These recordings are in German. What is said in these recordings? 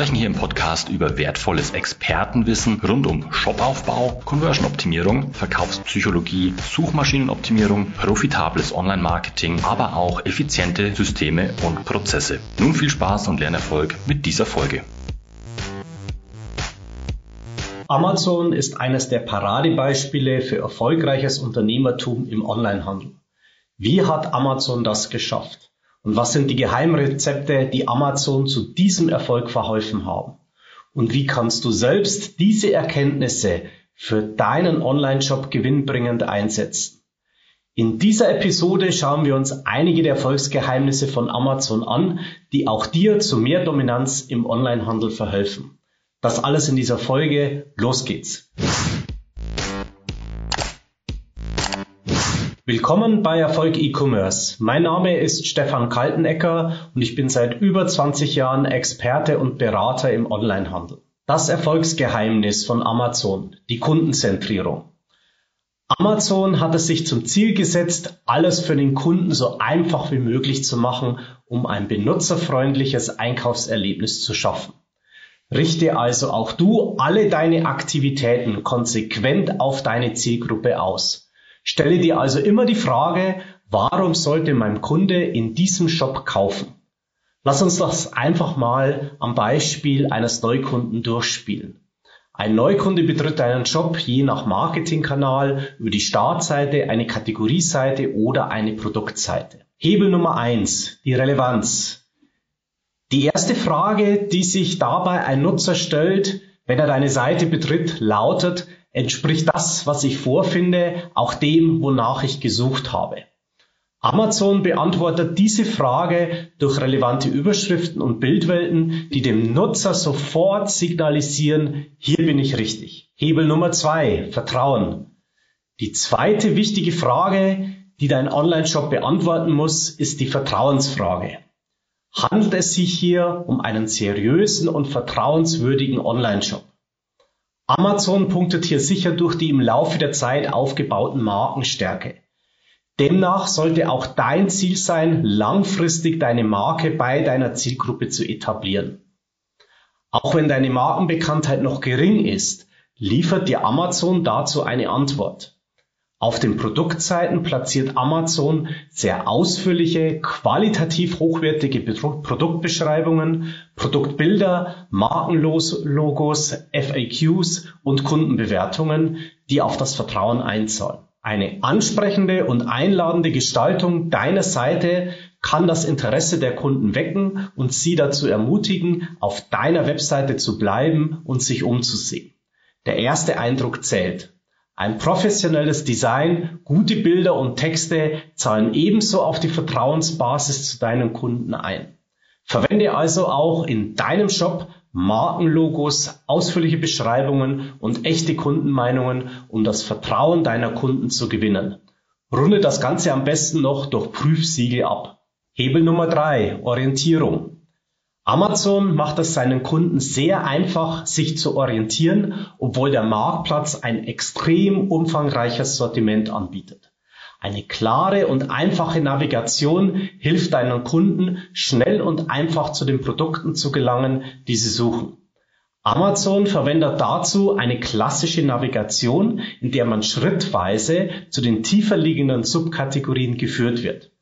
sprechen hier im Podcast über wertvolles Expertenwissen rund um Shopaufbau, Conversion-Optimierung, Verkaufspsychologie, Suchmaschinenoptimierung, profitables Online-Marketing, aber auch effiziente Systeme und Prozesse. Nun viel Spaß und Lernerfolg mit dieser Folge. Amazon ist eines der Paradebeispiele für erfolgreiches Unternehmertum im Onlinehandel. Wie hat Amazon das geschafft? Und was sind die Geheimrezepte, die Amazon zu diesem Erfolg verholfen haben? Und wie kannst du selbst diese Erkenntnisse für deinen Online-Shop gewinnbringend einsetzen? In dieser Episode schauen wir uns einige der Erfolgsgeheimnisse von Amazon an, die auch dir zu mehr Dominanz im Onlinehandel verhelfen. Das alles in dieser Folge. Los geht's. Willkommen bei Erfolg E-Commerce. Mein Name ist Stefan Kaltenecker und ich bin seit über 20 Jahren Experte und Berater im Onlinehandel. Das Erfolgsgeheimnis von Amazon, die Kundenzentrierung. Amazon hat es sich zum Ziel gesetzt, alles für den Kunden so einfach wie möglich zu machen, um ein benutzerfreundliches Einkaufserlebnis zu schaffen. Richte also auch du alle deine Aktivitäten konsequent auf deine Zielgruppe aus. Stelle dir also immer die Frage, warum sollte mein Kunde in diesem Shop kaufen? Lass uns das einfach mal am Beispiel eines Neukunden durchspielen. Ein Neukunde betritt deinen Shop je nach Marketingkanal über die Startseite, eine Kategorieseite oder eine Produktseite. Hebel Nummer eins: die Relevanz. Die erste Frage, die sich dabei ein Nutzer stellt, wenn er deine Seite betritt, lautet, entspricht das, was ich vorfinde, auch dem, wonach ich gesucht habe? Amazon beantwortet diese Frage durch relevante Überschriften und Bildwelten, die dem Nutzer sofort signalisieren, hier bin ich richtig. Hebel Nummer zwei, Vertrauen. Die zweite wichtige Frage, die dein Online-Shop beantworten muss, ist die Vertrauensfrage handelt es sich hier um einen seriösen und vertrauenswürdigen Online-Shop. Amazon punktet hier sicher durch die im Laufe der Zeit aufgebauten Markenstärke. Demnach sollte auch dein Ziel sein, langfristig deine Marke bei deiner Zielgruppe zu etablieren. Auch wenn deine Markenbekanntheit noch gering ist, liefert dir Amazon dazu eine Antwort. Auf den Produktseiten platziert Amazon sehr ausführliche, qualitativ hochwertige Produktbeschreibungen, Produktbilder, Markenlogos, FAQs und Kundenbewertungen, die auf das Vertrauen einzahlen. Eine ansprechende und einladende Gestaltung deiner Seite kann das Interesse der Kunden wecken und sie dazu ermutigen, auf deiner Webseite zu bleiben und sich umzusehen. Der erste Eindruck zählt. Ein professionelles Design, gute Bilder und Texte zahlen ebenso auf die Vertrauensbasis zu deinen Kunden ein. Verwende also auch in deinem Shop Markenlogos, ausführliche Beschreibungen und echte Kundenmeinungen, um das Vertrauen deiner Kunden zu gewinnen. Runde das Ganze am besten noch durch Prüfsiegel ab. Hebel Nummer drei: Orientierung. Amazon macht es seinen Kunden sehr einfach, sich zu orientieren, obwohl der Marktplatz ein extrem umfangreiches Sortiment anbietet. Eine klare und einfache Navigation hilft deinen Kunden, schnell und einfach zu den Produkten zu gelangen, die sie suchen. Amazon verwendet dazu eine klassische Navigation, in der man schrittweise zu den tiefer liegenden Subkategorien geführt wird.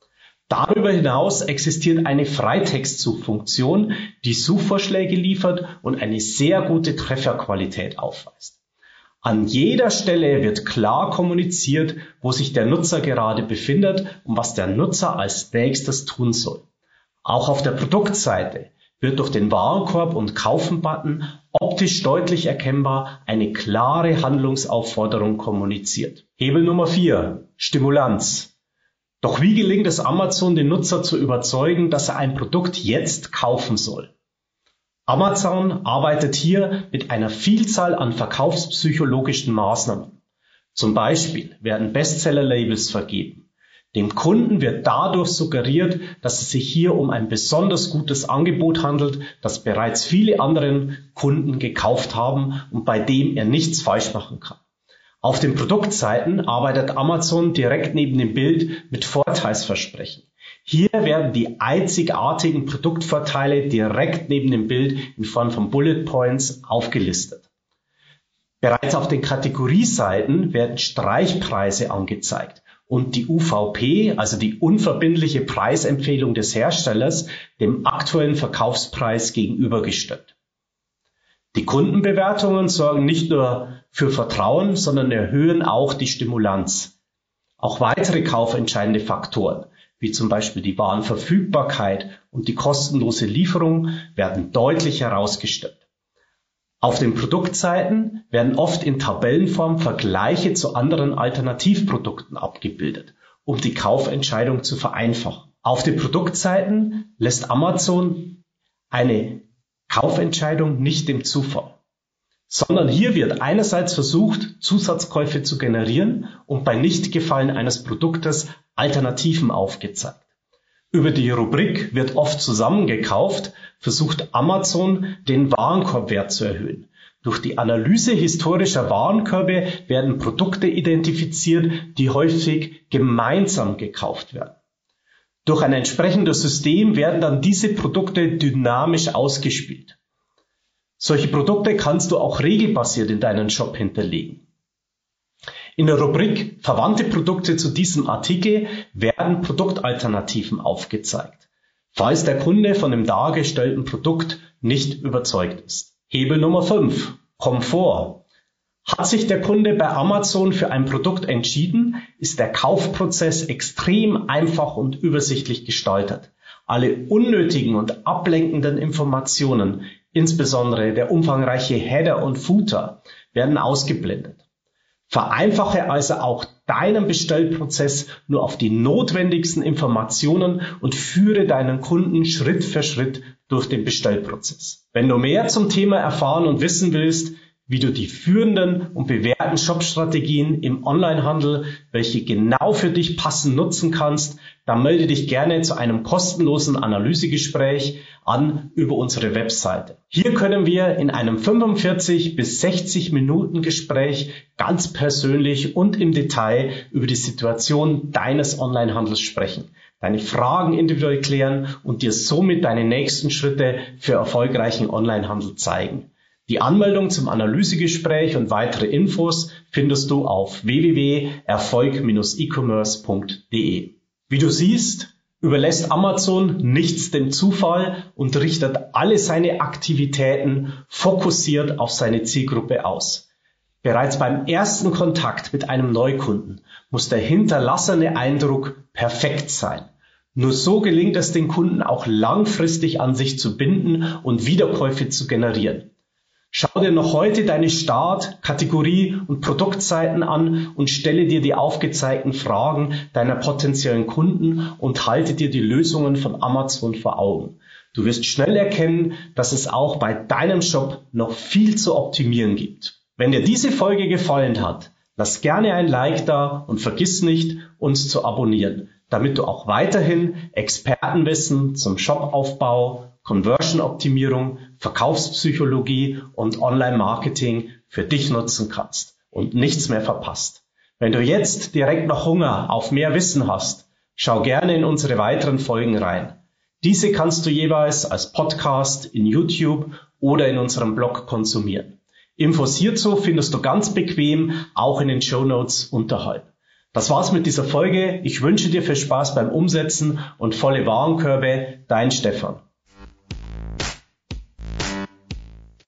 Darüber hinaus existiert eine Freitextsuchfunktion, die Suchvorschläge liefert und eine sehr gute Trefferqualität aufweist. An jeder Stelle wird klar kommuniziert, wo sich der Nutzer gerade befindet und was der Nutzer als nächstes tun soll. Auch auf der Produktseite wird durch den Warenkorb und Kaufen-Button optisch deutlich erkennbar eine klare Handlungsaufforderung kommuniziert. Hebel Nummer 4. Stimulanz. Doch wie gelingt es Amazon, den Nutzer zu überzeugen, dass er ein Produkt jetzt kaufen soll? Amazon arbeitet hier mit einer Vielzahl an verkaufspsychologischen Maßnahmen. Zum Beispiel werden Bestseller-Labels vergeben. Dem Kunden wird dadurch suggeriert, dass es sich hier um ein besonders gutes Angebot handelt, das bereits viele anderen Kunden gekauft haben und bei dem er nichts falsch machen kann. Auf den Produktseiten arbeitet Amazon direkt neben dem Bild mit Vorteilsversprechen. Hier werden die einzigartigen Produktvorteile direkt neben dem Bild in Form von Bullet Points aufgelistet. Bereits auf den Kategorieseiten werden Streichpreise angezeigt und die UVP, also die unverbindliche Preisempfehlung des Herstellers, dem aktuellen Verkaufspreis gegenübergestellt. Die Kundenbewertungen sorgen nicht nur für Vertrauen, sondern erhöhen auch die Stimulanz. Auch weitere kaufentscheidende Faktoren wie zum Beispiel die Warenverfügbarkeit und die kostenlose Lieferung, werden deutlich herausgestellt. Auf den Produktseiten werden oft in Tabellenform Vergleiche zu anderen Alternativprodukten abgebildet, um die Kaufentscheidung zu vereinfachen. Auf den Produktseiten lässt Amazon eine Kaufentscheidung nicht dem Zufall sondern hier wird einerseits versucht, Zusatzkäufe zu generieren und bei Nichtgefallen eines Produktes Alternativen aufgezeigt. Über die Rubrik wird oft zusammengekauft, versucht Amazon den Warenkorbwert zu erhöhen. Durch die Analyse historischer Warenkörbe werden Produkte identifiziert, die häufig gemeinsam gekauft werden. Durch ein entsprechendes System werden dann diese Produkte dynamisch ausgespielt. Solche Produkte kannst du auch regelbasiert in deinen Shop hinterlegen. In der Rubrik Verwandte Produkte zu diesem Artikel werden Produktalternativen aufgezeigt, falls der Kunde von dem dargestellten Produkt nicht überzeugt ist. Hebel Nummer 5. Komfort. Hat sich der Kunde bei Amazon für ein Produkt entschieden, ist der Kaufprozess extrem einfach und übersichtlich gestaltet. Alle unnötigen und ablenkenden Informationen, insbesondere der umfangreiche Header und Footer, werden ausgeblendet. Vereinfache also auch deinen Bestellprozess nur auf die notwendigsten Informationen und führe deinen Kunden Schritt für Schritt durch den Bestellprozess. Wenn du mehr zum Thema erfahren und wissen willst, wie du die führenden und bewährten Shop-Strategien im Onlinehandel, welche genau für dich passen, nutzen kannst, dann melde dich gerne zu einem kostenlosen Analysegespräch an über unsere Webseite. Hier können wir in einem 45 bis 60 Minuten Gespräch ganz persönlich und im Detail über die Situation deines Onlinehandels sprechen, deine Fragen individuell klären und dir somit deine nächsten Schritte für erfolgreichen Onlinehandel zeigen. Die Anmeldung zum Analysegespräch und weitere Infos findest du auf www.erfolg-e-commerce.de. Wie du siehst, überlässt Amazon nichts dem Zufall und richtet alle seine Aktivitäten fokussiert auf seine Zielgruppe aus. Bereits beim ersten Kontakt mit einem Neukunden muss der hinterlassene Eindruck perfekt sein. Nur so gelingt es den Kunden auch langfristig an sich zu binden und Wiederkäufe zu generieren. Schau dir noch heute deine Start-, Kategorie- und Produktseiten an und stelle dir die aufgezeigten Fragen deiner potenziellen Kunden und halte dir die Lösungen von Amazon vor Augen. Du wirst schnell erkennen, dass es auch bei deinem Shop noch viel zu optimieren gibt. Wenn dir diese Folge gefallen hat, lass gerne ein Like da und vergiss nicht, uns zu abonnieren, damit du auch weiterhin Expertenwissen zum Shopaufbau, Conversion-Optimierung, Verkaufspsychologie und Online-Marketing für dich nutzen kannst und nichts mehr verpasst. Wenn du jetzt direkt noch Hunger auf mehr Wissen hast, schau gerne in unsere weiteren Folgen rein. Diese kannst du jeweils als Podcast in YouTube oder in unserem Blog konsumieren. Infos hierzu findest du ganz bequem auch in den Show Notes unterhalb. Das war's mit dieser Folge. Ich wünsche dir viel Spaß beim Umsetzen und volle Warenkörbe. Dein Stefan.